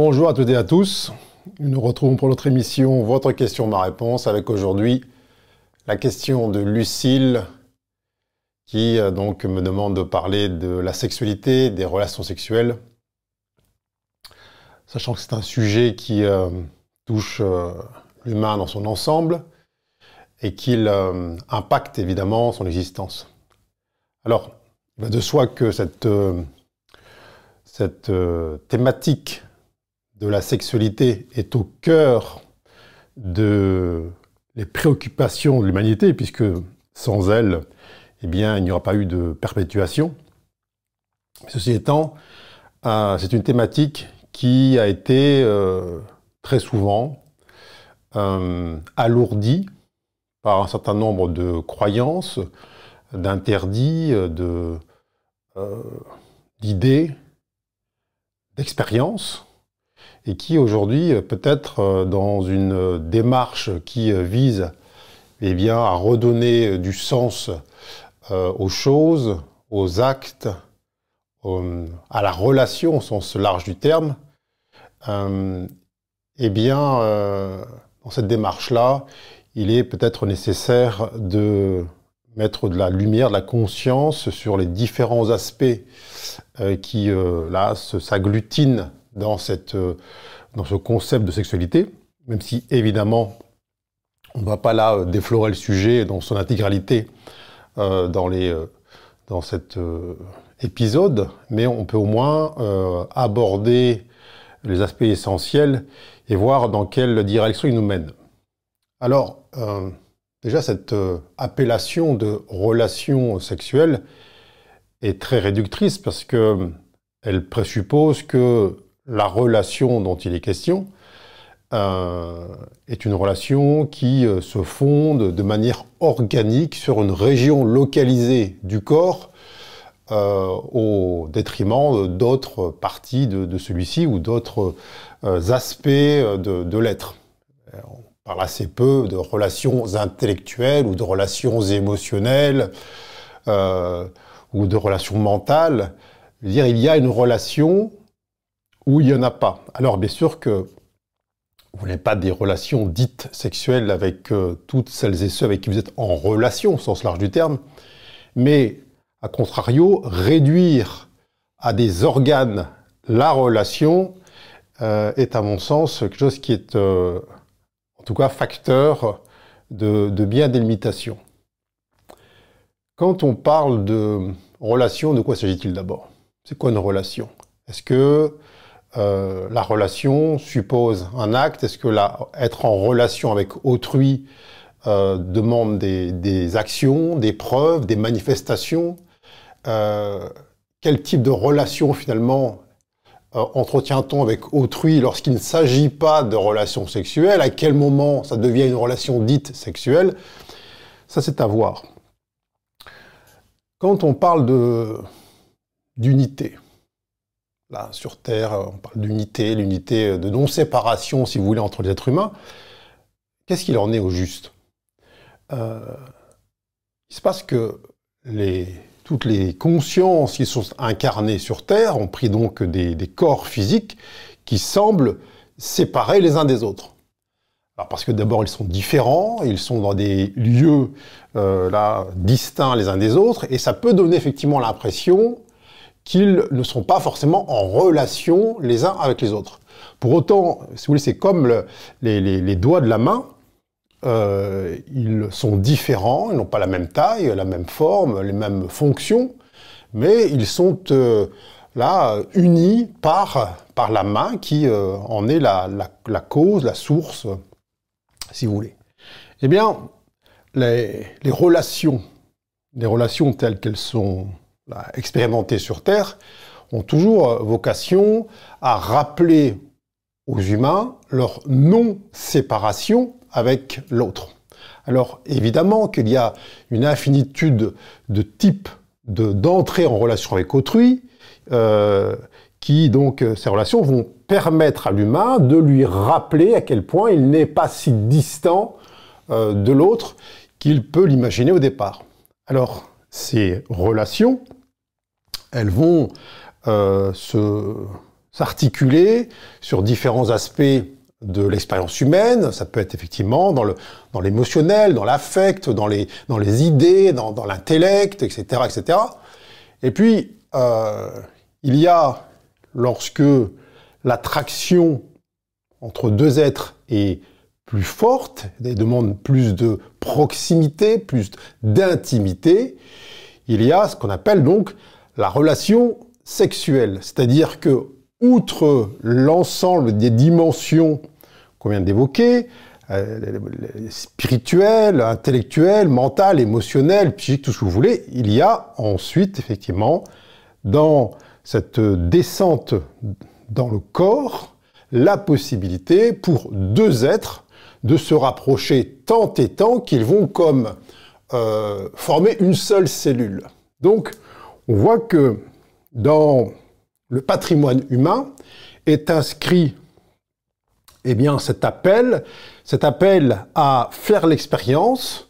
Bonjour à toutes et à tous. Nous nous retrouvons pour notre émission Votre question, ma réponse, avec aujourd'hui la question de Lucille qui euh, donc me demande de parler de la sexualité, des relations sexuelles, sachant que c'est un sujet qui euh, touche euh, l'humain dans son ensemble et qu'il impacte évidemment son existence. Alors, il va de soi que cette thématique de la sexualité est au cœur de les préoccupations de l'humanité, puisque sans elle, eh bien, il n'y aura pas eu de perpétuation. Ceci étant, euh, c'est une thématique qui a été euh, très souvent euh, alourdie par un certain nombre de croyances, d'interdits, d'idées, d'expériences, et qui aujourd'hui, euh, peut-être euh, dans une euh, démarche qui vise eh bien, à redonner du sens aux choses, aux actes, à la relation au sens large du terme, eh bien, dans cette démarche-là, il est peut-être nécessaire de mettre de la lumière, de la conscience sur les différents aspects qui, là, s'agglutinent dans, cette, euh, dans ce concept de sexualité, même si évidemment on ne va pas là euh, déflorer le sujet dans son intégralité euh, dans, les, dans cet épisode, mais on peut au moins aborder les aspects essentiels et voir dans quelle direction il nous mène. Alors, déjà, cette appellation de relation sexuelle est très réductrice parce que elle présuppose que la relation dont il est question euh, est une relation qui euh, se fonde de manière organique sur une région localisée du corps euh, au détriment d'autres parties de, celui-ci ou d'autres aspects de, l'être. On parle assez peu de relations intellectuelles ou de relations émotionnelles ou de relations mentales. il y a une relation ou il n'y en a pas. Alors bien sûr que vous n'avez pas des relations dites sexuelles avec euh, toutes celles et ceux avec qui vous êtes en relation, au sens large du terme, mais à contrario, réduire à des organes la relation euh, est à mon sens quelque chose qui est euh, en tout cas facteur de, de bien délimitation. Quand on parle de relation, de quoi s'agit-il d'abord? C'est quoi une relation? Est-ce que euh, la relation suppose un acte. Est-ce que être en relation avec autrui euh, demande des, actions, des preuves, des manifestations euh, Quel type de relation finalement entretient-on avec autrui lorsqu'il ne s'agit pas de relation sexuelle À quel moment ça devient une relation dite sexuelle? Ça, c'est à voir. Quand on parle d'unité, Là, sur Terre, on parle d'unité, l'unité de non-séparation, si vous voulez, entre les êtres humains. Qu'est-ce qu'il en est au juste? Euh, Il se passe que toutes les consciences qui sont incarnées sur Terre ont pris donc des, corps physiques qui semblent séparés les uns des autres. Parce que d'abord ils sont différents, ils sont dans des lieux euh, distincts les uns des autres, et ça peut donner effectivement l'impression qu'ils ne sont pas forcément en relation les uns avec les autres. Pour autant, si vous voulez, c'est comme les, doigts de la main, euh, ils sont différents, ils n'ont pas la même taille, la même forme, les mêmes fonctions, mais ils sont euh, là unis par, par la main qui euh, en est la, cause, la source, si vous voulez. Eh bien, les relations, les relations telles qu'elles sont expérimentés sur Terre ont toujours euh, vocation à rappeler aux humains leur non-séparation avec l'autre. Alors évidemment qu'il y a une infinitude de types d'entrée en relation avec autrui, euh, qui donc euh, ces relations vont permettre à l'humain de lui rappeler à quel point il n'est pas si distant de l'autre qu'il peut l'imaginer au départ. Alors ces relations elles vont euh, s'articuler sur différents aspects de l'expérience humaine. Ça peut être effectivement dans dans l'émotionnel, dans l'affect, dans les dans idées, dans, l'intellect, etc., etc. Et puis euh, il y a lorsque l'attraction entre deux êtres est plus forte, des demande plus de proximité, plus d'intimité, il y a ce qu'on appelle donc la relation sexuelle. C'est-à-dire que, outre l'ensemble des dimensions qu'on vient d'évoquer, euh, spirituelles, intellectuelles, mentales, émotionnelles, psychiques, tout ce que vous voulez, il y a ensuite, effectivement, dans cette descente dans le corps, la possibilité pour deux êtres de se rapprocher tant et tant qu'ils vont comme euh, former une seule cellule. Donc, on voit que dans le patrimoine humain est inscrit eh bien, cet appel, cet appel à faire l'expérience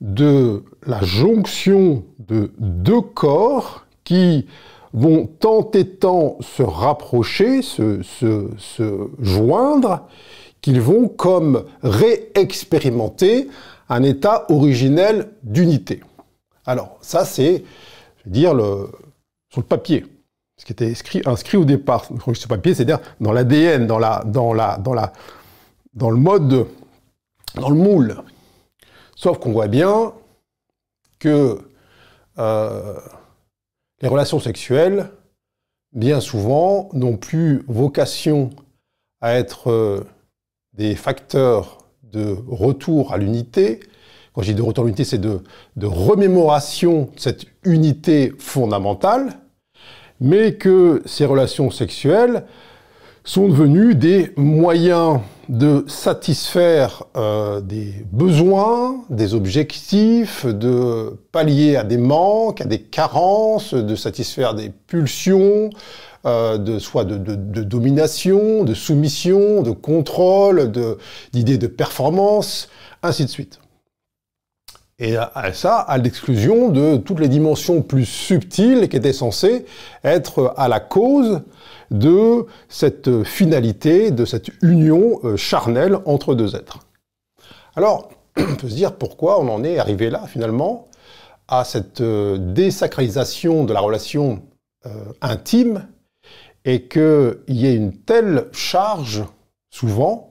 de la jonction de deux corps qui vont tant et tant se rapprocher, se, se joindre, qu'ils vont comme réexpérimenter un état originel d'unité. Alors, ça, c'est, je veux dire, le, sur le papier. Ce qui était inscrit, au départ sur le papier, c'est-à-dire dans l'ADN, dans, la, dans, la, dans, la, dans le mode, dans le moule. Sauf qu'on voit bien que euh, les relations sexuelles, bien souvent, n'ont plus vocation à être euh, des facteurs de retour à l'unité. Quand je dis de retour l'unité, c'est de, de remémoration de cette unité fondamentale, mais que ces relations sexuelles sont devenues des moyens de satisfaire euh, des besoins, des objectifs, de pallier à des manques, à des carences, de satisfaire des pulsions, euh, de, soit de, domination, de soumission, de contrôle, d'idées de, performance, ainsi de suite. Et ça, à l'exclusion de toutes les dimensions plus subtiles qui étaient censées être à la cause de cette finalité, de cette union euh, charnelle entre deux êtres. Alors, on peut se dire pourquoi on en est arrivé là, finalement, à cette euh, désacralisation de la relation intime et qu'il y ait une telle charge, souvent,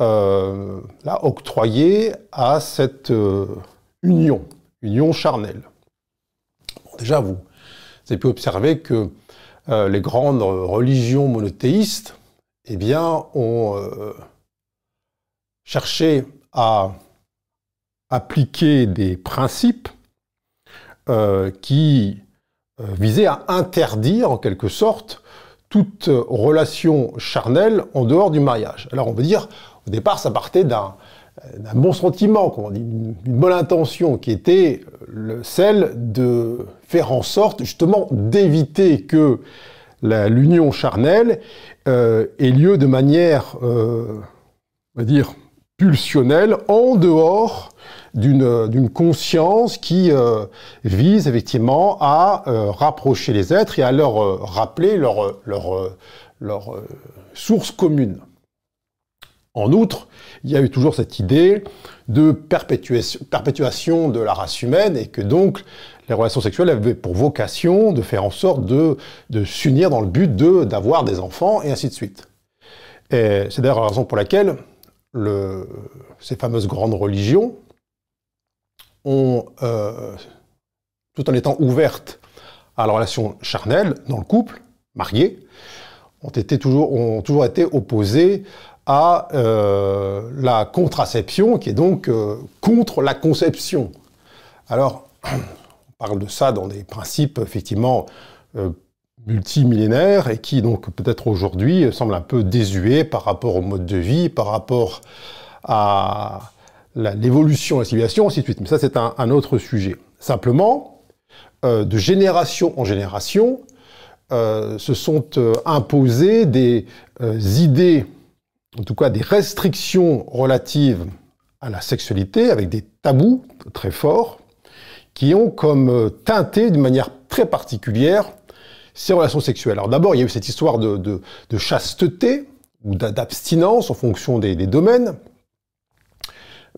euh, là, octroyée à cette euh, union, union charnelle. déjà, vous, avez pu observer que euh, les grandes religions monothéistes, eh bien, ont cherché à appliquer des principes qui visaient à interdire, en quelque sorte, toute relation charnelle en dehors du mariage. Alors on peut dire, au départ, ça partait d'un bon sentiment, on dit, une, bonne intention, qui était celle de faire en sorte justement d'éviter que l'union charnelle euh, ait lieu de manière, euh, on va dire, pulsionnelle, en dehors d'une conscience qui euh, vise effectivement à rapprocher les êtres et à leur rappeler leur source commune. En outre, il y a eu toujours cette idée de perpétuation, de la race humaine et que donc les relations sexuelles avaient pour vocation de faire en sorte de, s'unir dans le but d'avoir des enfants et ainsi de suite. C'est d'ailleurs la raison pour laquelle le, ces fameuses grandes religions, ont, euh, tout en étant ouvertes à la relation charnelle dans le couple, marié, ont toujours été opposées euh, la contraception, qui est donc euh, contre la conception. Alors, on parle de ça dans des principes effectivement multimillénaires et qui donc peut-être aujourd'hui semblent un peu désuets par rapport au mode de vie, par rapport à l'évolution de la civilisation, ainsi de suite. Mais ça, c'est un, autre sujet. Simplement, euh, de génération en génération, euh, se sont euh, imposées des idées, en tout cas des restrictions relatives à la sexualité, avec des tabous très forts, qui ont comme teinté d'une manière très particulière ses relations sexuelles. Alors d'abord, il y a eu cette histoire de, chasteté ou d'abstinence en fonction des, domaines.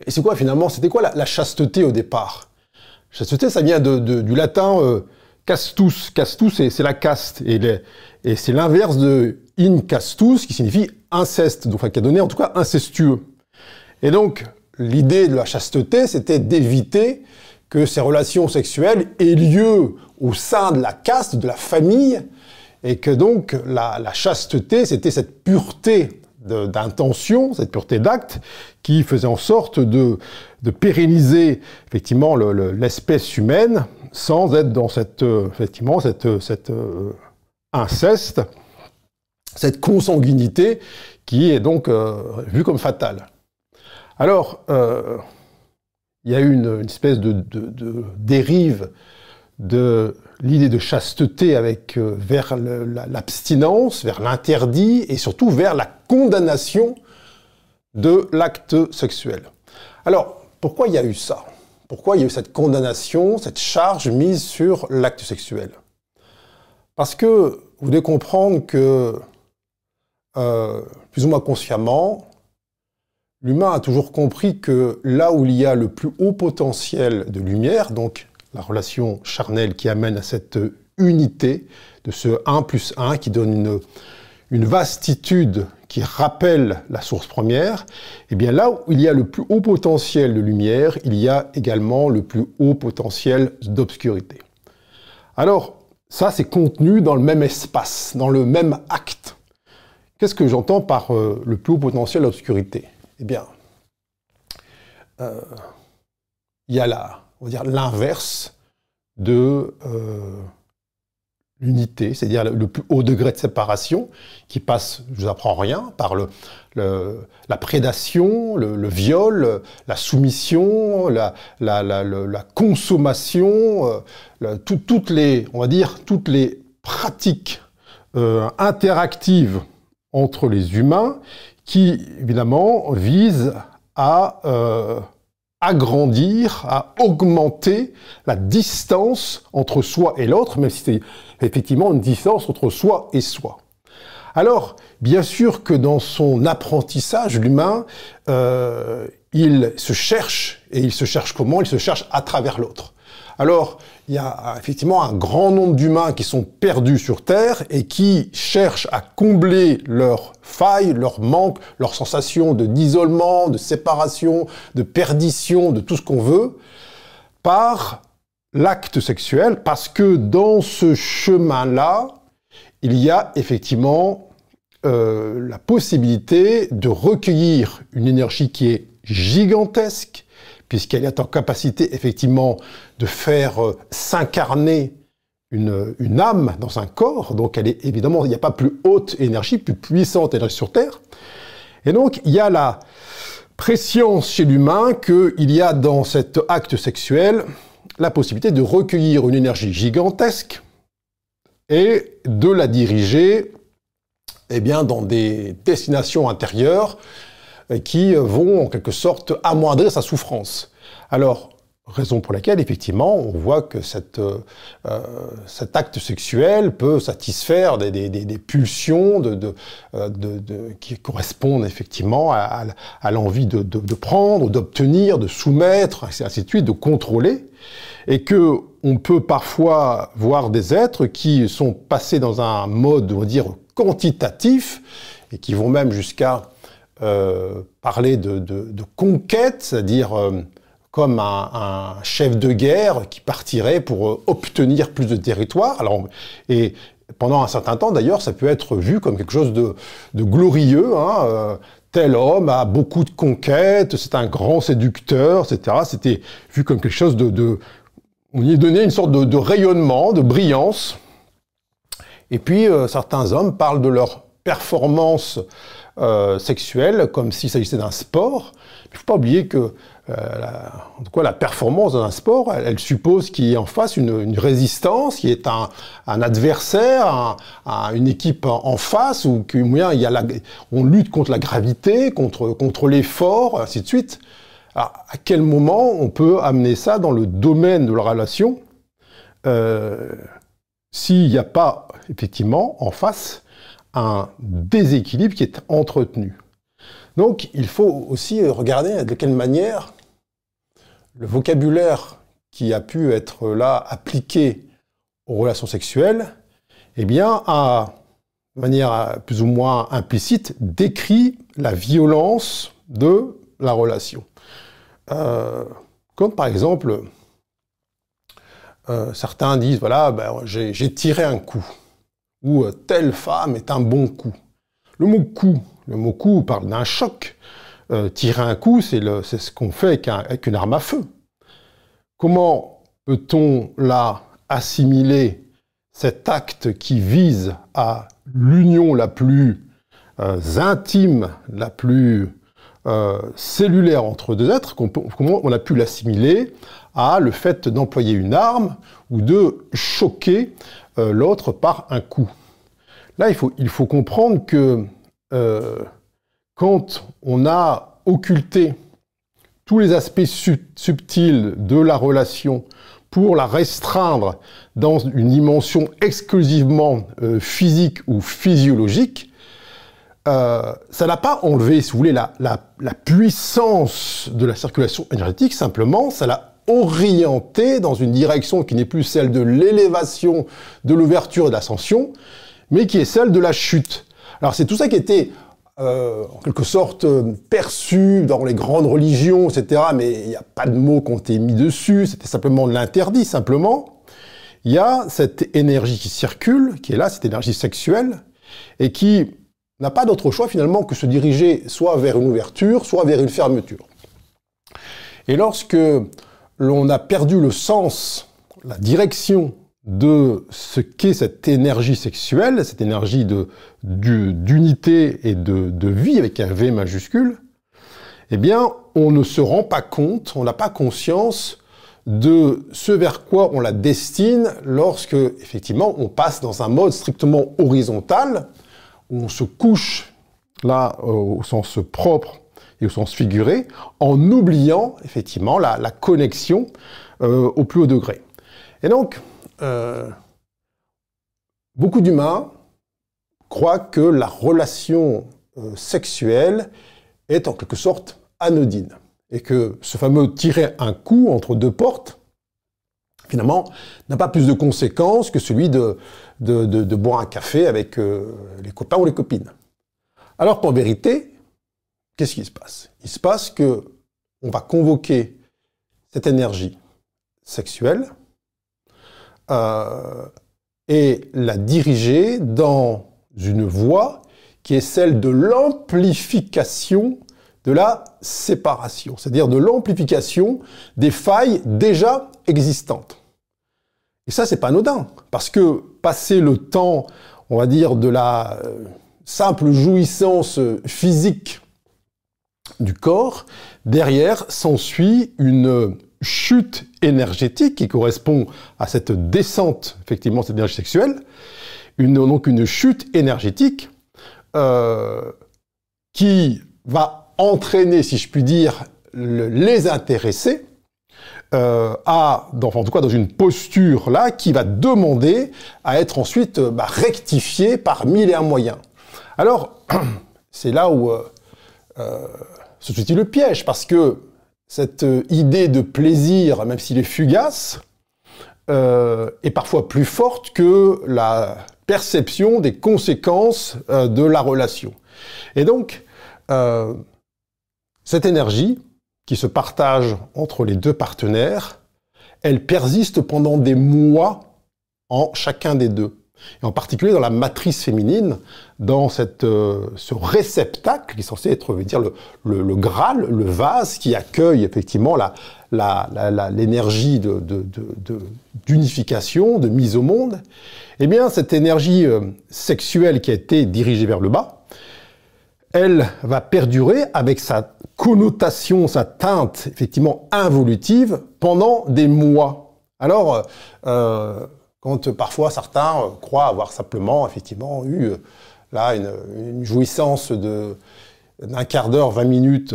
Et c'est quoi finalement C'était quoi la, chasteté au départ? Chasteté, ça vient du latin euh, castus. Castus, c'est la caste. Et, et c'est l'inverse de in castus, qui signifie inceste, donc qui a donné en tout cas incestueux. Et donc, l'idée de la chasteté, c'était d'éviter que ces relations sexuelles aient lieu au sein de la caste, de la famille, et que donc la, chasteté, c'était cette pureté d'intention, cette pureté d'acte, qui faisait en sorte de, pérenniser effectivement l'espèce humaine sans être dans cette, effectivement, cette, cette euh, inceste, cette consanguinité qui est donc euh, vue comme fatale. Alors, euh, il y a eu une, espèce de, dérive de l'idée de chasteté euh, vers l'abstinence, vers l'interdit et surtout vers la condamnation de l'acte sexuel. Alors, pourquoi il y a eu ça? Pourquoi il y a eu cette condamnation, cette charge mise sur l'acte sexuel? Parce que vous devez comprendre que, euh, plus ou moins consciemment, L'humain a toujours compris que là où il y a le plus haut potentiel de lumière, donc la relation charnelle qui amène à cette unité de ce 1 plus 1 qui donne une, une vastitude qui rappelle la source première, et eh bien là où il y a le plus haut potentiel de lumière, il y a également le plus haut potentiel d'obscurité. Alors, ça c'est contenu dans le même espace, dans le même acte. Qu'est-ce que j'entends par euh, le plus haut potentiel d'obscurité? Eh bien, euh, il y a là, on va dire l'inverse de euh, l'unité, c'est-à-dire le, plus haut degré de séparation, qui passe, je vous apprends rien, par le, la prédation, le, viol, la soumission, la, la consommation, euh, toutes les, on va dire, toutes les pratiques interactives entre les humains qui, évidemment, vise à euh, agrandir, à augmenter la distance entre soi et l'autre, même si c'est effectivement une distance entre soi et soi. Alors, bien sûr que dans son apprentissage, l'humain, euh, il se cherche, et il se cherche comment? Il se cherche à travers l'autre. Alors, il y a effectivement un grand nombre d'humains qui sont perdus sur Terre et qui cherchent à combler leurs failles, leurs manques, leurs sensations de d'isolement, de séparation, de perdition, de tout ce qu'on veut, par l'acte sexuel, parce que dans ce chemin-là, il y a effectivement euh, la possibilité de recueillir une énergie qui est gigantesque, puisqu'elle est en capacité effectivement de faire euh, s'incarner une, âme dans un corps, donc elle est évidemment, il n'y a pas plus haute énergie, plus puissante énergie sur Terre. Et donc il y a la préscience chez l'humain qu'il y a dans cet acte sexuel la possibilité de recueillir une énergie gigantesque et de la diriger eh bien, dans des destinations intérieures qui vont en quelque sorte amoindrir sa souffrance. Alors, raison pour laquelle, effectivement, on voit que cette, euh, euh, cet acte sexuel peut satisfaire des, des, des, pulsions de, euh, de, de, qui correspondent effectivement à, à l'envie de, prendre, d'obtenir, de soumettre, ainsi de suite, de contrôler, et que on peut parfois voir des êtres qui sont passés dans un mode, on va dire, quantitatif, et qui vont même jusqu'à euh, parler de, de, de, conquête, c'est-à-dire euh, comme un, chef de guerre qui partirait pour euh, obtenir plus de territoire. Alors, et pendant un certain temps, d'ailleurs, ça peut être vu comme quelque chose de, glorieux. Hein, tel homme a beaucoup de conquêtes, c'est un grand séducteur, etc. C'était vu comme quelque chose de, on y donnait une sorte de, rayonnement, de brillance. Et puis, certains hommes parlent de leur performance euh, sexuelle comme s'il s'agissait d'un sport. Il ne faut pas oublier que euh, la, en tout cas, la performance d'un sport, elle, suppose qu'il y ait en face une, une résistance, qu'il y ait un, un adversaire, un, une équipe en, face, ou qu'il il y a on lutte contre la gravité, contre, contre l'effort, ainsi de suite. À quel moment on peut amener ça dans le domaine de la relation? Euh, s'il n'y a pas effectivement en face un déséquilibre qui est entretenu. Donc il faut aussi regarder de quelle manière le vocabulaire qui a pu être là appliqué aux relations sexuelles, eh bien, a, de manière plus ou moins implicite, décrit la violence de la relation. Euh, comme par exemple, euh, certains disent, voilà, ben, j'ai tiré un coup, ou euh, telle femme est un bon coup. Le mot coup, le mot coup parle d'un choc. tirer un coup, c'est ce qu'on fait avec, une arme à feu. Comment peut-on là assimiler cet acte qui vise à l'union la plus intime, la plus euh, cellulaire entre deux êtres, comment on a pu l'assimiler à le fait d'employer une arme ou de choquer euh, l'autre par un coup? Là, il faut comprendre que euh, quand on a occulté tous les aspects subtils de la relation pour la restreindre dans une dimension exclusivement physique ou physiologique, euh, ça n'a pas enlevé, si vous voulez, la, puissance de la circulation énergétique, simplement, ça l'a orienté dans une direction qui n'est plus celle de l'élévation, de l'ouverture et de l'ascension, mais qui est celle de la chute. Alors c'est tout ça qui était euh, en quelque sorte perçu dans les grandes religions, etc., mais il n'y a pas de mots qui ont été mis dessus, c'était simplement l'interdit, simplement. Il y a cette énergie qui circule, qui est là, cette énergie sexuelle, et qui n'a pas d'autre choix finalement que se diriger soit vers une ouverture, soit vers une fermeture. Et lorsque l'on a perdu le sens, la direction de ce qu'est cette énergie sexuelle, cette énergie d'unité et de, de vie avec un V majuscule, eh bien, on ne se rend pas compte, on n'a pas conscience de ce vers quoi on la destine lorsque, effectivement, on passe dans un mode strictement horizontal, on se couche là euh, au sens propre et au sens figuré, en oubliant effectivement la, connexion euh, au plus haut degré. Et donc, euh, beaucoup d'humains croient que la relation sexuelle est en quelque sorte anodine, et que ce fameux tirer un coup entre deux portes, finalement, n'a pas plus de conséquences que celui de, de, boire un café avec euh, les copains ou les copines. Alors qu'en vérité, qu'est-ce qui se passe? Il se passe que on va convoquer cette énergie sexuelle euh, et la diriger dans une voie qui est celle de l'amplification de la séparation, c'est-à-dire de l'amplification des failles déjà existantes. Et ça, c'est pas anodin, parce que passer le temps, on va dire, de la euh, simple jouissance physique du corps, derrière s'ensuit une chute énergétique qui correspond à cette descente, effectivement, cette énergie sexuelle, une, donc une chute énergétique euh, qui va entraîner, si je puis dire, les intéressés euh, à, dans, en tout cas dans une posture là, qui va demander à être ensuite euh, bah, rectifié par mille et un moyens. Alors, c'est là où euh, se situe le piège, parce que cette idée de plaisir, même s'il est fugace, est parfois plus forte que la perception des conséquences de la relation. Et donc, cette énergie, qui se partage entre les deux partenaires, elle persiste pendant des mois en chacun des deux. Et en particulier dans la matrice féminine, dans cette, euh, ce réceptacle qui est censé être, dire, le, le, Graal, le vase qui accueille effectivement l'énergie la, la, d'unification, de, de, mise au monde, eh bien cette énergie euh, sexuelle qui a été dirigée vers le bas, elle va perdurer avec sa connotation, sa teinte effectivement involutive pendant des mois. Alors, euh, quand parfois certains euh, croient avoir simplement effectivement eu euh, là une, jouissance d'un quart d'heure, 20 minutes,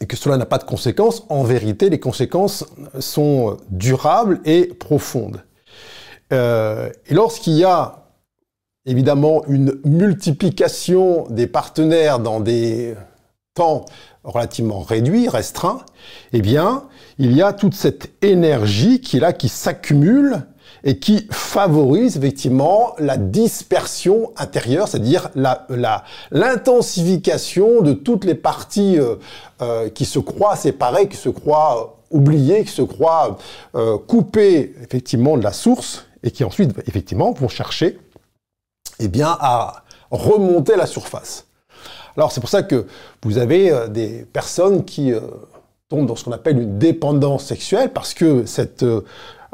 et que cela n'a pas de conséquences, en vérité, les conséquences sont durables et profondes. et lorsqu'il y a évidemment une multiplication des partenaires dans des temps relativement réduits, restreints, eh bien, il y a toute cette énergie qui est là, qui s'accumule et qui favorise effectivement la dispersion intérieure, c'est-à-dire l'intensification de toutes les parties euh, euh, qui se croient séparées, qui se croient oubliées, qui se croient euh, coupées effectivement de la source et qui ensuite effectivement vont chercher eh bien, à remonter à la surface. Alors c'est pour ça que vous avez euh, des personnes qui euh, tombent dans ce qu'on appelle une dépendance sexuelle parce que cette,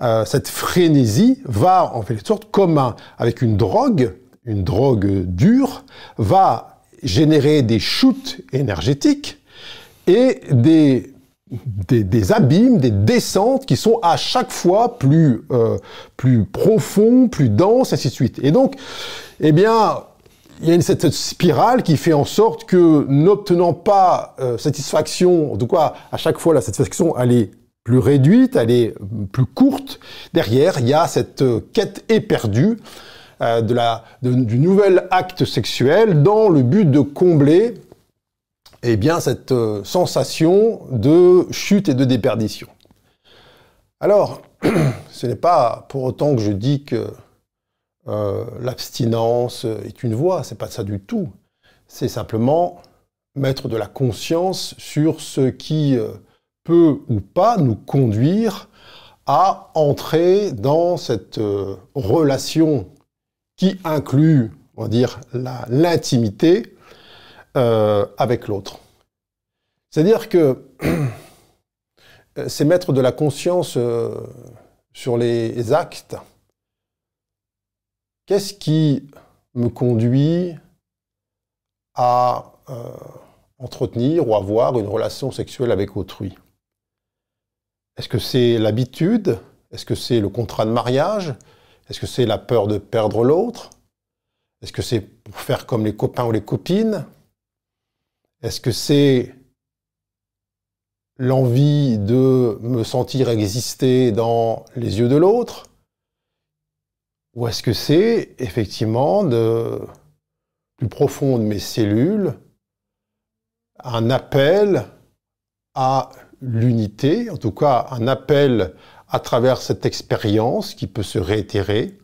euh, cette frénésie va en fait sorte comme avec une drogue, une drogue dure, va générer des chutes énergétiques et des des, abîmes, des descentes qui sont à chaque fois plus, plus profonds, plus denses, ainsi de suite. Et donc, eh bien, il y a une, cette spirale qui fait en sorte que n'obtenant pas euh, satisfaction, en tout cas à chaque fois la satisfaction elle est plus réduite, elle est plus courte. Derrière, il y a cette euh, quête éperdue euh, du nouvel acte sexuel dans le but de combler eh bien, cette sensation de chute et de déperdition. Alors, ce n'est pas pour autant que je dis que euh, l'abstinence est une voie, c'est pas ça du tout. C'est simplement mettre de la conscience sur ce qui euh, peut ou pas nous conduire à entrer dans cette euh, relation qui inclut, on va dire, l'intimité avec l'autre. C'est-à-dire que c'est mettre de la conscience sur les actes Qu'est-ce qui me conduit à euh, entretenir ou avoir une relation sexuelle avec autrui? Est-ce que c'est l'habitude? Est-ce que c'est le contrat de mariage? Est-ce que c'est la peur de perdre l'autre? Est-ce que c'est pour faire comme les copains ou les copines? Est-ce que c'est l'envie de me sentir exister dans les yeux de l'autre? Ou est-ce que c'est effectivement de plus profond de mes cellules un appel à l'unité, en tout cas un appel à travers cette expérience qui peut se réitérer,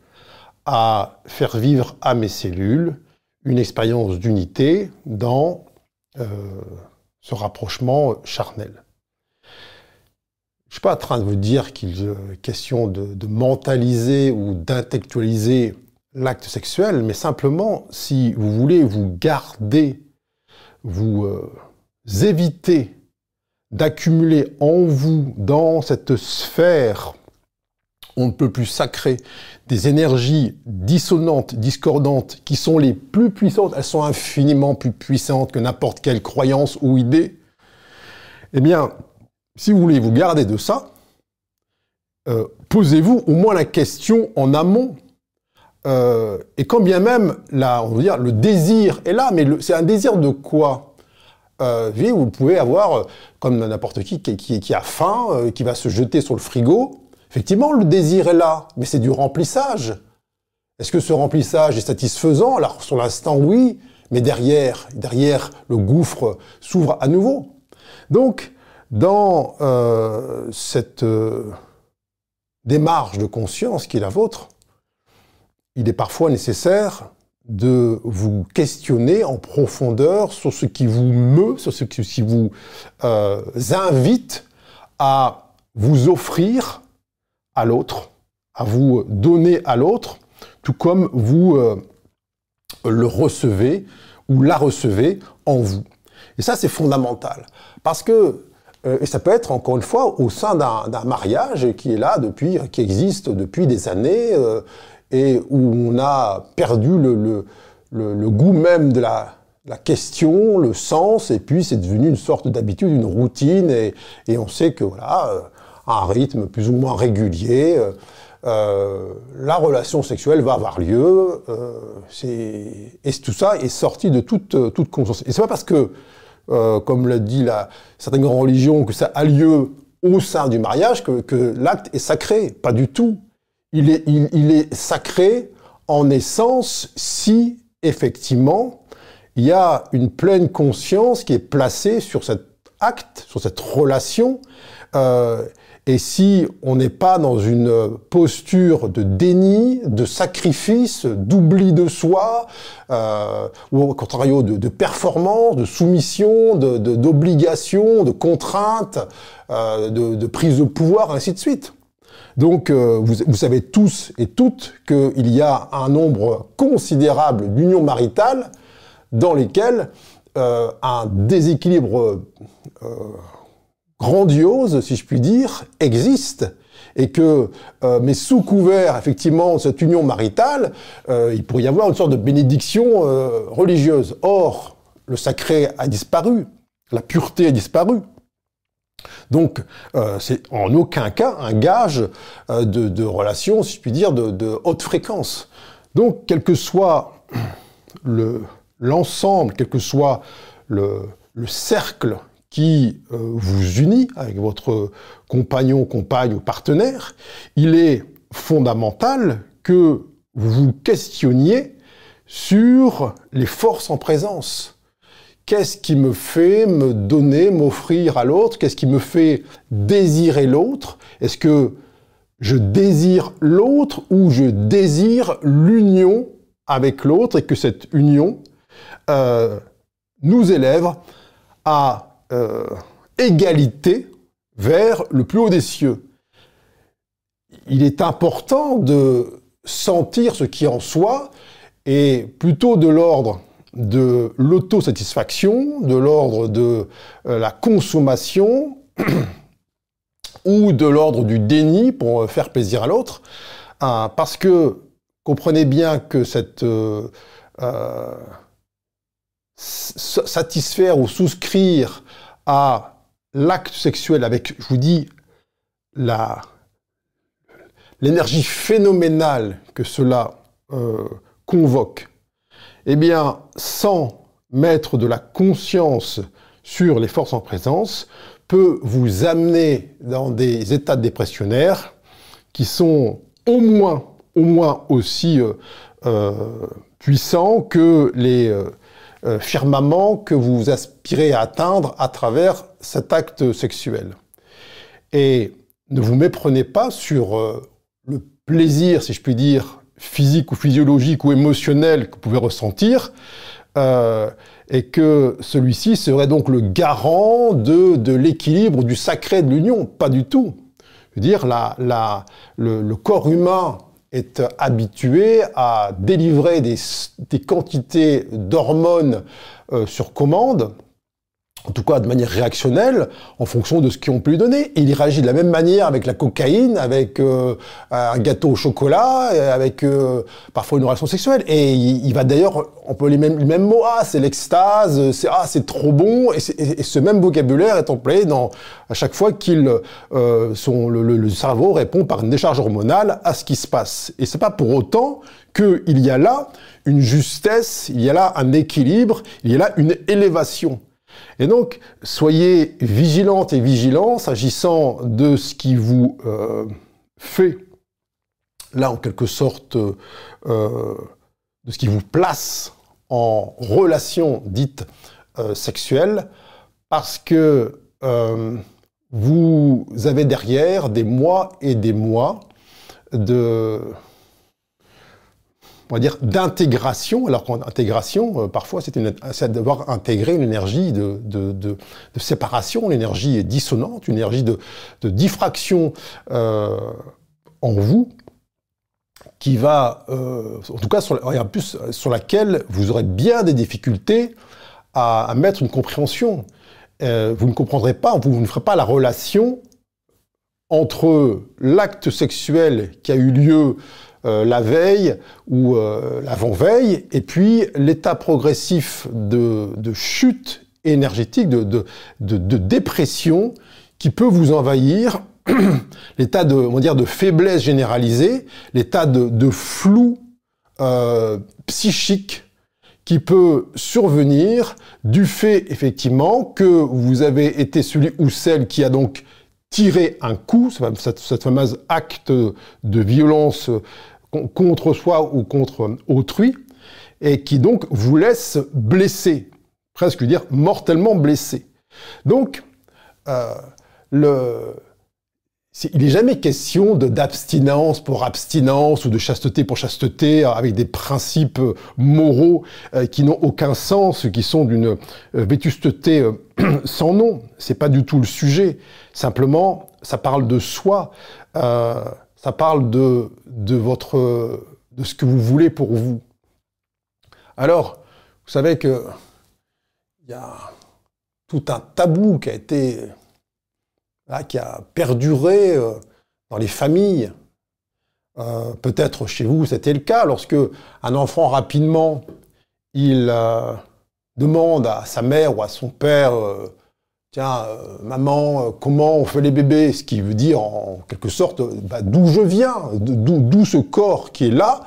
à faire vivre à mes cellules une expérience d'unité dans euh, ce rapprochement charnel. Je ne suis pas en train de vous dire qu'il est question de, mentaliser ou d'intellectualiser l'acte sexuel, mais simplement, si vous voulez vous garder, vous euh, éviter d'accumuler en vous, dans cette sphère on ne peut plus sacrée, des énergies dissonantes, discordantes, qui sont les plus puissantes, elles sont infiniment plus puissantes que n'importe quelle croyance ou idée, eh bien, si vous voulez vous garder de ça, euh, posez-vous au moins la question en amont. Euh, et quand bien même, on dire, le désir est là, mais c'est un désir de quoi? Euh, Vous pouvez avoir, comme n'importe qui, qui, a faim, qui va se jeter sur le frigo. Effectivement, le désir est là, mais c'est du remplissage. Est-ce que ce remplissage est satisfaisant? Alors, sur l'instant, oui, mais derrière, derrière, le gouffre s'ouvre à nouveau. Donc, dans euh, cette euh, démarche de conscience qui est la vôtre, il est parfois nécessaire de vous questionner en profondeur sur ce qui vous meut, sur ce qui vous euh, invite à vous offrir à l'autre, à vous donner à l'autre, tout comme vous le recevez ou la recevez en vous. Et ça, c'est fondamental. Parce que euh, et ça peut être, encore une fois, au sein d'un mariage qui est là depuis, qui existe depuis des années, euh, et où on a perdu le, goût même de la, question, le sens, et puis c'est devenu une sorte d'habitude, une routine, et, on sait que voilà, euh, un rythme plus ou moins régulier, la relation sexuelle va avoir lieu, et tout ça est sorti de toute, toute conscience. Et c'est pas parce que euh, comme l'a dit la, certaines grandes religions, que ça a lieu au sein du mariage, que, l'acte est sacré. Pas du tout. Il est, sacré en essence si effectivement il y a une pleine conscience qui est placée sur cet acte, sur cette relation, euh, et si on n'est pas dans une posture de déni, de sacrifice, d'oubli de soi, euh, ou au contrario de, de, performance, de soumission, d'obligation, de, de, contrainte, euh, de, prise de pouvoir, ainsi de suite. Donc euh, vous, savez tous et toutes qu'il y a un nombre considérable d'unions maritales dans lesquelles euh, un déséquilibre euh, grandiose, si je puis dire, existe et que, mais sous couvert effectivement cette union maritale, il pourrait y avoir une sorte de bénédiction religieuse. Or, le sacré a disparu, la pureté a disparu. Donc, euh, c'est en aucun cas un gage de, de relation, si je puis dire, de, de haute fréquence. Donc, quel que soit le l'ensemble, quel que soit le, le cercle qui euh, vous unit avec votre compagnon, compagne ou partenaire, il est fondamental que vous vous questionniez sur les forces en présence. Qu'est-ce qui me fait me donner, m'offrir à l'autre? Qu'est-ce qui me fait désirer l'autre? Est-ce que je désire l'autre ou je désire l'union avec l'autre et que cette union euh, nous élève à euh, égalité vers le plus haut des cieux? Il est important de sentir ce qui en soi est plutôt de l'ordre de l'autosatisfaction, de l'ordre de euh, la consommation ou de l'ordre du déni pour faire plaisir à l'autre, hein, parce que comprenez bien que cette euh, satisfaire ou souscrire à l'acte sexuel avec, je vous dis, l'énergie phénoménale que cela euh, convoque, eh bien, sans mettre de la conscience sur les forces en présence, peut vous amener dans des états dépressionnaires qui sont au moins, au moins aussi euh, euh, puissants que les euh, firmament que vous aspirez à atteindre à travers cet acte sexuel. Et ne vous méprenez pas sur le plaisir, si je puis dire, physique ou physiologique ou émotionnel que pouvez ressentir, euh, et que celui-ci serait donc le garant de, de l'équilibre, du sacré de l'union. Pas du tout. Je veux dire, la, la, le, le corps humain est habitué à délivrer des, des quantités d'hormones euh, sur commande en tout cas de manière réactionnelle, en fonction de ce qu'on peut lui donner. il réagit de la même manière avec la cocaïne, avec euh, un gâteau au chocolat, avec euh, parfois une relation sexuelle. Et il, va d'ailleurs, on peut les mêmes, les mêmes mots, ah c'est l'extase, c'est ah c'est trop bon, et, ce même vocabulaire est employé dans à chaque fois qu'il euh, son le, le, cerveau répond par une décharge hormonale à ce qui se passe. Et c'est pas pour autant qu'il y a là une justesse, il y a là un équilibre, il y a là une élévation. Et donc, soyez vigilantes et vigilants s'agissant de ce qui vous euh, fait, là en quelque sorte, euh, de ce qui vous place en relation dite euh, sexuelle, parce que vous avez derrière des mois et des mois de on va dire, d'intégration, alors qu'en intégration, euh, parfois, c'est d'avoir intégré une énergie de, séparation, une énergie dissonante, une énergie de, diffraction euh, en vous, qui va, euh, en tout cas, sur, en plus, sur laquelle vous aurez bien des difficultés à, mettre une compréhension. Vous ne comprendrez pas, vous ne ferez pas la relation entre l'acte sexuel qui a eu lieu euh, la veille ou euh, l'avant-veille, et puis l'état progressif de, chute énergétique, de, dépression qui peut vous envahir, l'état de, faiblesse généralisée, l'état de, flou euh, psychique qui peut survenir du fait effectivement que vous avez été celui ou celle qui a donc tirer un coup, cette fameuse acte de violence contre soi ou contre autrui, et qui donc vous laisse blessé, presque dire mortellement blessé. Donc, euh, le, il n'est jamais question d'abstinence pour abstinence ou de chasteté pour chasteté avec des principes moraux euh, qui n'ont aucun sens, qui sont d'une euh, vétusteté euh, sans nom. C'est pas du tout le sujet. Simplement, ça parle de soi, ça parle de, de votre, de ce que vous voulez pour vous. Alors, vous savez que il y a tout un tabou qui a été qui a perduré euh, dans les familles. Euh, peut-être chez vous, c'était le cas lorsque un enfant rapidement il euh, demande à sa mère ou à son père tiens maman comment on fait les bébés? Ce qui veut dire en quelque sorte bah, d'où je viens d'où ce corps qui est là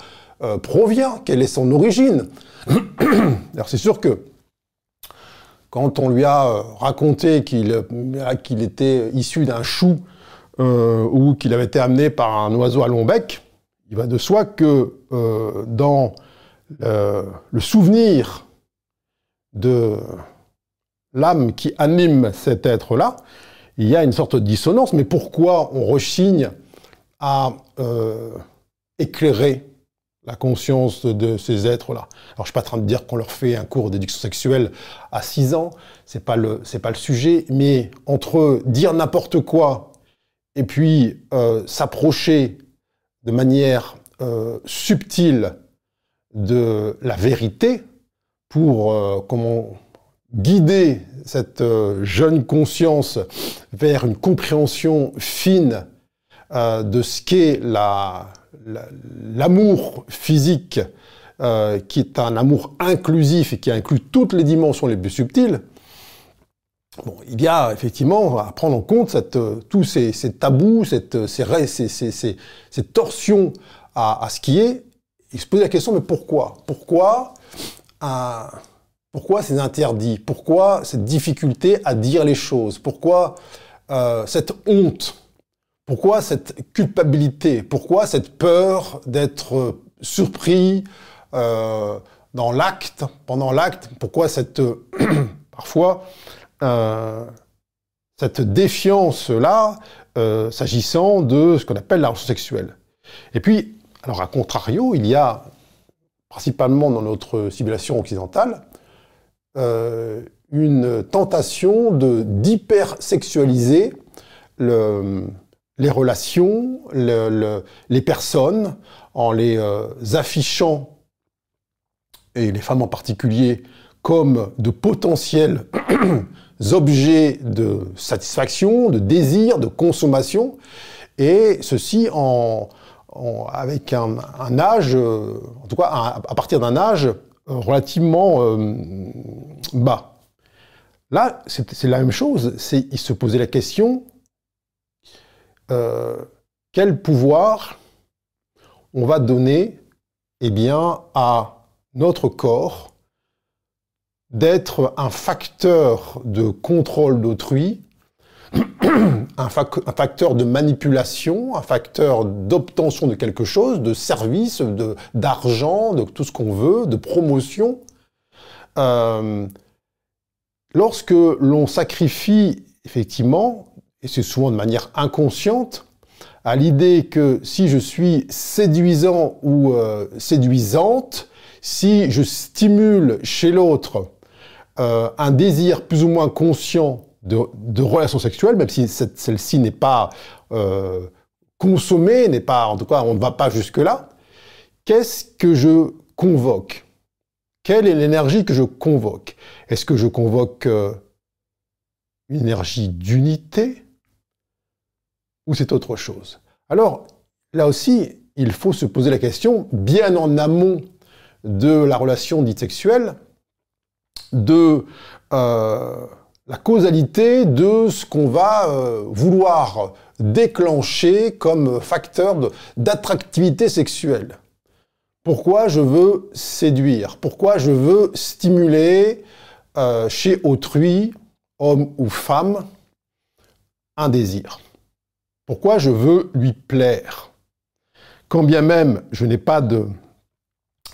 provient quelle est son origine? Alors c'est sûr que quand on lui a euh, raconté qu'il euh, était issu d'un chou euh, ou qu'il avait été amené par un oiseau à long bec, il va de soi que dans le souvenir de l'âme qui anime cet être-là, il y a une sorte de dissonance. Mais pourquoi on rechigne à éclairer la conscience de ces êtres-là? Alors, je suis pas en train de dire qu'on leur fait un cours d'éducation sexuelle à 6 ans, c'est pas pas le sujet, mais entre dire n'importe quoi et puis euh, s'approcher de manière euh, subtile de la vérité pour euh, comment guider cette jeune conscience vers une compréhension fine de ce qu'est la, l'amour physique, euh, qui est un amour inclusif et qui inclut toutes les dimensions les plus subtiles, bon, il y a effectivement à prendre en compte euh, tous ces, tabous, ces, torsions à, ce qui est. Il se pose la question, mais pourquoi? Pourquoi pourquoi ces interdits Pourquoi cette difficulté à dire les choses? Pourquoi euh, cette honte? Pourquoi cette culpabilité? Pourquoi cette peur d'être surpris euh, dans l'acte, pendant l'acte? Pourquoi cette, parfois, euh, cette défiance-là, euh, s'agissant de ce qu'on appelle la sexuelle? Et puis, alors à contrario, il y a, principalement dans notre civilisation occidentale, une tentation de d'hypersexualiser le, les relations, les personnes, en les euh, affichant, et les femmes en particulier, comme de potentiels objets de satisfaction, de désir, de consommation, et ceci avec un, âge, euh, en tout cas à, partir d'un âge euh, relativement bas. Là, c'est la même chose, il se posait la question euh, quel pouvoir on va donner eh bien, à notre corps d'être un facteur de contrôle d'autrui, un, facteur de manipulation, un facteur d'obtention de quelque chose, de service, d'argent, de, tout ce qu'on veut, de promotion. Euh, lorsque l'on sacrifie effectivement et c'est souvent de manière inconsciente, à l'idée que si je suis séduisant ou euh, séduisante, si je stimule chez l'autre euh, un désir plus ou moins conscient de, de relation sexuelle, même si celle-ci n'est pas euh, consommée, n'est pas, en tout cas, on ne va pas jusque-là, qu'est-ce que je convoque? Quelle est l'énergie que je convoque? Est-ce que je convoque une énergie d'unité? Ou c'est autre chose? Alors, là aussi, il faut se poser la question, bien en amont de la relation dite sexuelle, de euh, la causalité de ce qu'on va euh, vouloir déclencher comme facteur d'attractivité sexuelle. Pourquoi je veux séduire? Pourquoi je veux stimuler euh, chez autrui, homme ou femme, un désir? Pourquoi je veux lui plaire? Quand bien même je n'ai pas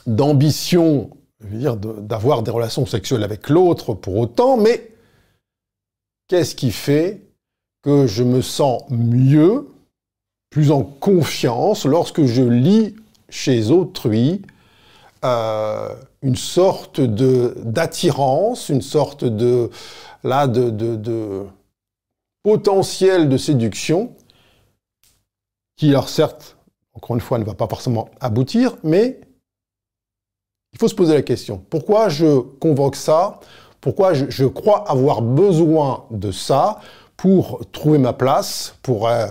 d'ambition d'avoir des relations sexuelles avec l'autre pour autant, mais qu'est-ce qui fait que je me sens mieux, plus en confiance lorsque je lis chez autrui euh, une sorte d'attirance, une sorte de, là, de, de potentiel de séduction qui, alors certes, encore une fois, ne va pas forcément aboutir, mais il faut se poser la question. Pourquoi je convoque ça Pourquoi je, crois avoir besoin de ça pour trouver ma place, pour euh,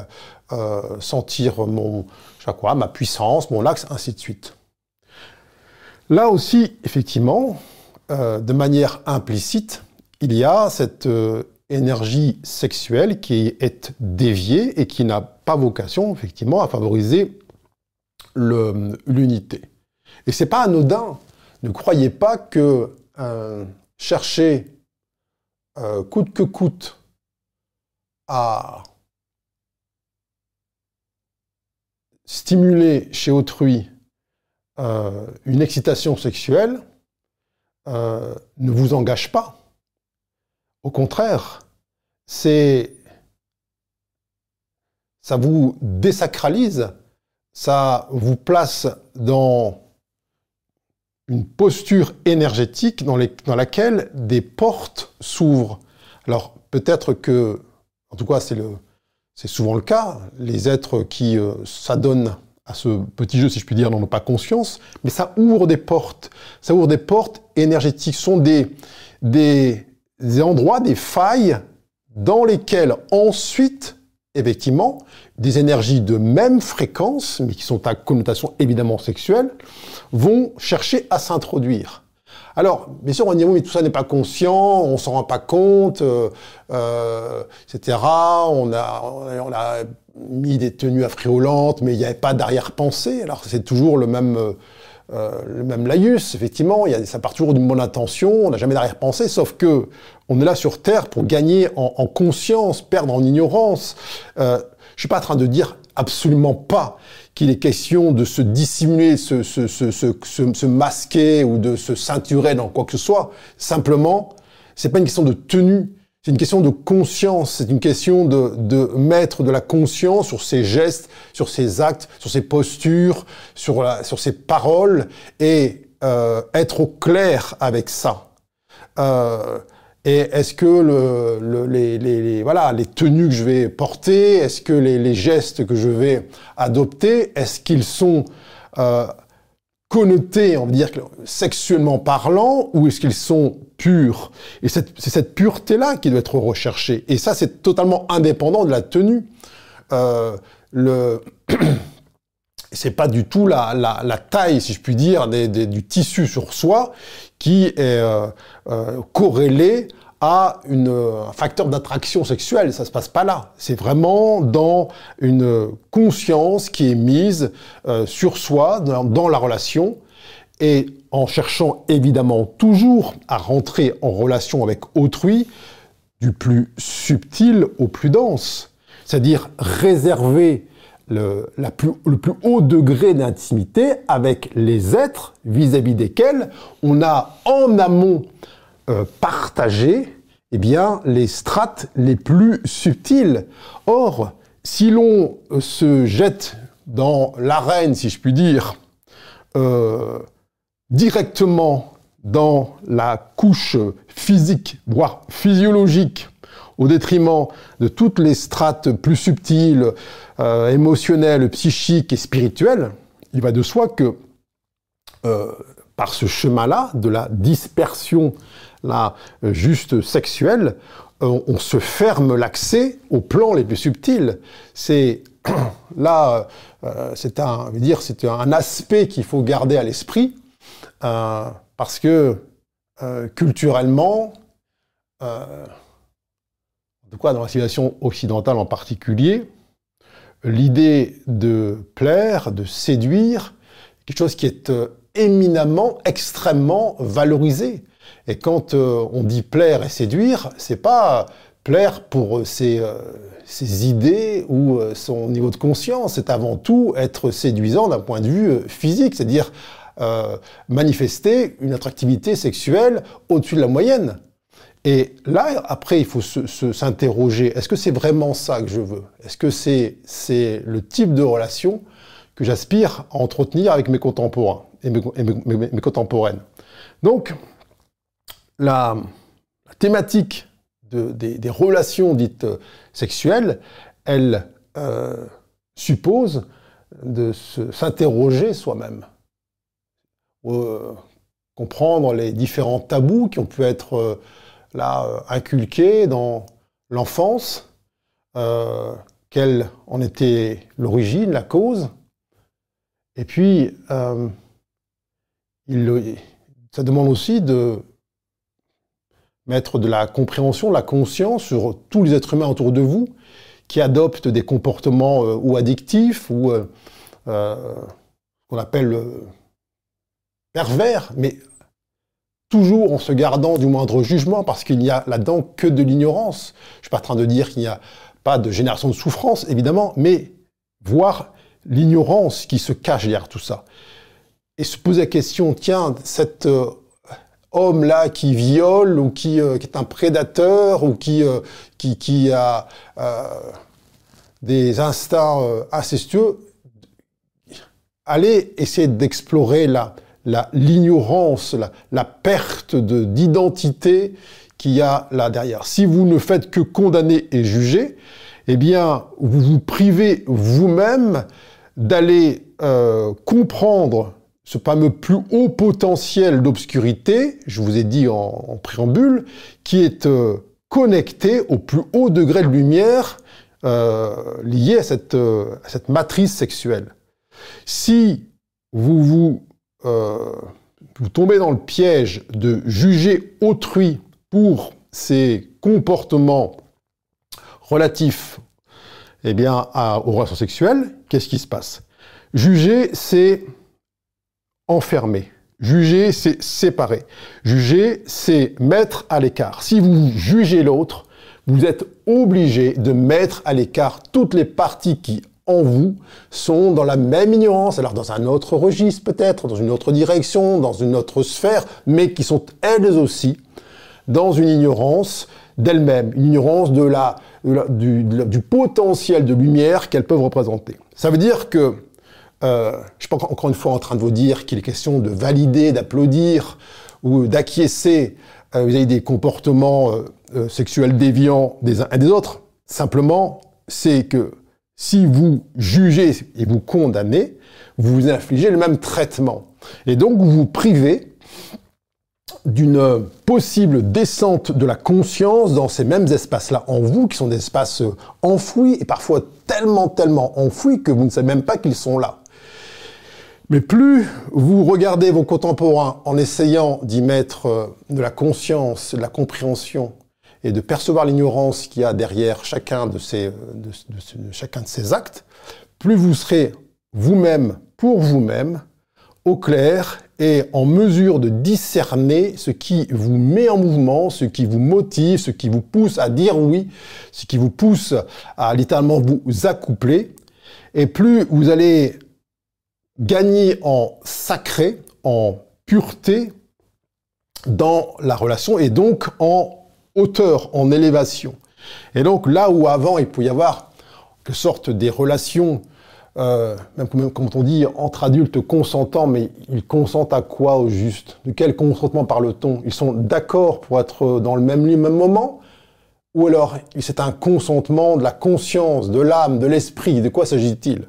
euh, sentir mon, je ma puissance, mon axe, ainsi de suite. Là aussi, effectivement, euh, de manière implicite, il y a cette énergie sexuelle qui est déviée et qui n'a pas vocation, effectivement, à favoriser l'unité. Et c'est pas anodin ne croyez pas que chercher euh, coûte que coûte à stimuler chez autrui euh, une excitation sexuelle ne vous engage pas. Au contraire, c'est ça vous désacralise, ça vous place dans une posture énergétique dans, laquelle des portes s'ouvrent. Alors peut-être que, en tout cas c'est, souvent le cas, les êtres qui euh, s'adonnent à ce petit jeu, si je puis dire, n'en ont pas conscience, mais ça ouvre des portes. Ça ouvre des portes énergétiques, sont des, des endroits, des failles dans lesquelles ensuite, effectivement, des énergies de même fréquence, mais qui sont à connotation évidemment sexuelle, vont chercher à s'introduire. Alors, bien sûr, on dit oui, mais tout ça n'est pas conscient, on s'en rend pas compte, euh, euh, etc. On a, on a mis des tenues affriolantes, mais il n'y avait pas d'arrière-pensée. Alors, c'est toujours le même, euh, même laïus, effectivement. Il y a, ça part toujours d'une bonne intention, on n'a jamais d'arrière-pensée, sauf que on est là sur Terre pour gagner en, en conscience, perdre en ignorance. Euh, je suis pas en train de dire absolument pas qu'il est question de se dissimuler, se, se, se, se, masquer ou de se ceinturer dans quoi que ce soit. Simplement, c'est pas une question de tenue, c'est une question de conscience, c'est une question de, de, mettre de la conscience sur ses gestes, sur ses actes, sur ses postures, sur, la, sur ses paroles et euh, être au clair avec ça. Euh, et est-ce que le, les, les, voilà, les tenues que je vais porter, est-ce que les, les, gestes que je vais adopter, est-ce qu'ils sont euh, connotés, on va dire, sexuellement parlant, ou est-ce qu'ils sont Et c'est cette pureté-là qui doit être recherchée. Et ça, c'est totalement indépendant de la tenue. Euh, le... c'est pas du tout la, taille, si je puis dire, des, du tissu sur soi qui est euh, euh, corrélé à une, un facteur d'attraction sexuelle. Ça se passe pas là. C'est vraiment dans une conscience qui est mise euh, sur soi, dans, dans, la relation, et en cherchant évidemment toujours à rentrer en relation avec autrui, du plus subtil au plus dense. C'est-à-dire réserver le, plus haut degré d'intimité avec les êtres vis-à-vis desquels on a en amont euh, partagé eh bien, les strates les plus subtiles. Or, si l'on euh, se jette dans l'arène, si je puis dire, euh, directement dans la couche physique, voire physiologique au détriment de toutes les strates plus subtiles, euh, émotionnelles, psychiques et spirituelles, il va de soi que euh, par ce chemin-là, de la dispersion euh, juste sexuelle, on se ferme l'accès aux plans les plus subtils. C'est là, c'est un aspect qu'il faut garder à l'esprit parce que culturellement, quoi dans la civilisation occidentale en particulier, l'idée de plaire, de séduire, quelque chose qui est euh, éminemment, extrêmement valorisé. Et quand euh, on dit plaire et séduire, c'est pas plaire pour ses, ses idées ou son niveau de conscience. C'est avant tout être séduisant d'un point de vue physique, c'est-à-dire manifester une attractivité sexuelle au-dessus de la moyenne. Et là, après, il faut s'interroger, est-ce que c'est vraiment ça que je veux? Est-ce que c'est le type de relation que j'aspire à entretenir avec mes contemporains et mes, contemporaines? Donc, la, thématique des, relations dites sexuelles, elle euh, suppose de s'interroger soi-même, euh, comprendre les différents tabous qui ont pu être... Euh, euh, inculqué dans l'enfance, euh, quelle en était l'origine, la cause. Et puis, euh, il, ça demande aussi de mettre de la compréhension, de la conscience sur tous les êtres humains autour de vous qui adoptent des comportements ou addictifs ou qu'on appelle pervers, mais toujours en se gardant du moindre jugement, parce qu'il n'y a là-dedans que de l'ignorance. Je ne suis pas en train de dire qu'il n'y a pas de génération de souffrance, évidemment, mais voir l'ignorance qui se cache derrière tout ça. Et se poser la question, tiens, cet euh, homme-là qui viole ou qui, euh, est un prédateur ou qui, euh, qui, qui, a des instincts incestueux, allez essayer d'explorer là l'ignorance, la, perte d'identité qu'il y a là derrière. Si vous ne faites que condamner et juger, eh bien, vous vous privez vous-même d'aller euh, comprendre ce fameux plus haut potentiel d'obscurité, je vous ai dit en, préambule, qui est euh, connecté au plus haut degré de lumière euh, lié à cette, cette matrice sexuelle. Si vous vous euh, vous tombez dans le piège de juger autrui pour ses comportements relatifs eh bien, aux relations sexuelles, qu'est-ce qui se passe? Juger, c'est enfermer. Juger, c'est séparer. Juger, c'est mettre à l'écart. Si vous jugez l'autre, vous êtes obligé de mettre à l'écart toutes les parties qui en vous sont dans la même ignorance, alors dans un autre registre peut-être, dans une autre direction, dans une autre sphère, mais qui sont elles aussi dans une ignorance d'elles-mêmes, une ignorance de la, du, potentiel de lumière qu'elles peuvent représenter. Ça veut dire que, euh, je ne suis pas encore une fois en train de vous dire qu'il est question de valider, d'applaudir ou d'acquiescer euh, vis-à-vis des comportements euh, euh, sexuels déviants des uns et des autres. Simplement, c'est que si vous jugez et vous condamnez, vous vous infligez le même traitement. Et donc vous vous privez d'une possible descente de la conscience dans ces mêmes espaces-là en vous, qui sont des espaces enfouis et parfois tellement, tellement enfouis que vous ne savez même pas qu'ils sont là. Mais plus vous regardez vos contemporains en essayant d'y mettre de la conscience, de la compréhension, et de percevoir l'ignorance qu'il y a derrière chacun de ces, de, chacun de ces actes, plus vous serez vous-même pour vous-même au clair et en mesure de discerner ce qui vous met en mouvement, ce qui vous motive, ce qui vous pousse à dire oui, ce qui vous pousse à littéralement vous accoupler. Et plus vous allez gagner en sacré, en pureté dans la relation et donc en hauteur, en élévation. Et donc là où avant il pouvait y avoir que sorte des relations, euh, même comme, on dit, entre adultes consentants, mais ils consentent à quoi au juste? De quel consentement parle-t-on? Ils sont d'accord pour être dans le même lit, même moment? Ou alors c'est un consentement de la conscience, de l'âme, de l'esprit? De quoi s'agit-il?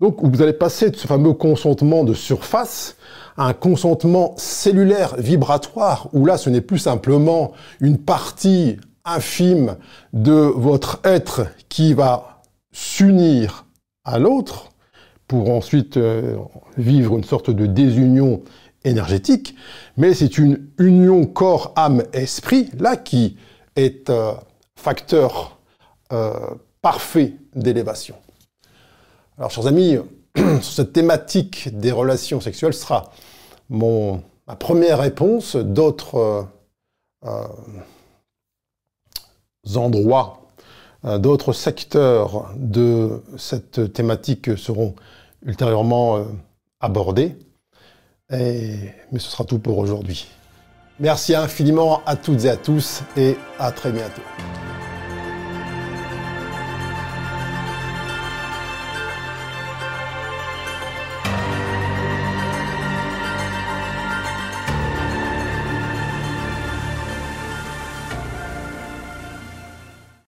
Donc vous allez passer de ce fameux consentement de surface un consentement cellulaire vibratoire, où là ce n'est plus simplement une partie infime de votre être qui va s'unir à l'autre pour ensuite euh, vivre une sorte de désunion énergétique, mais c'est une union corps, âme, esprit, là qui est euh, facteur euh, parfait d'élévation. Alors, chers amis, cette thématique des relations sexuelles sera ma première réponse. D'autres euh, euh, endroits, euh, d'autres secteurs de cette thématique seront ultérieurement abordés. mais ce sera tout pour aujourd'hui. Merci infiniment à toutes et à tous et à très bientôt.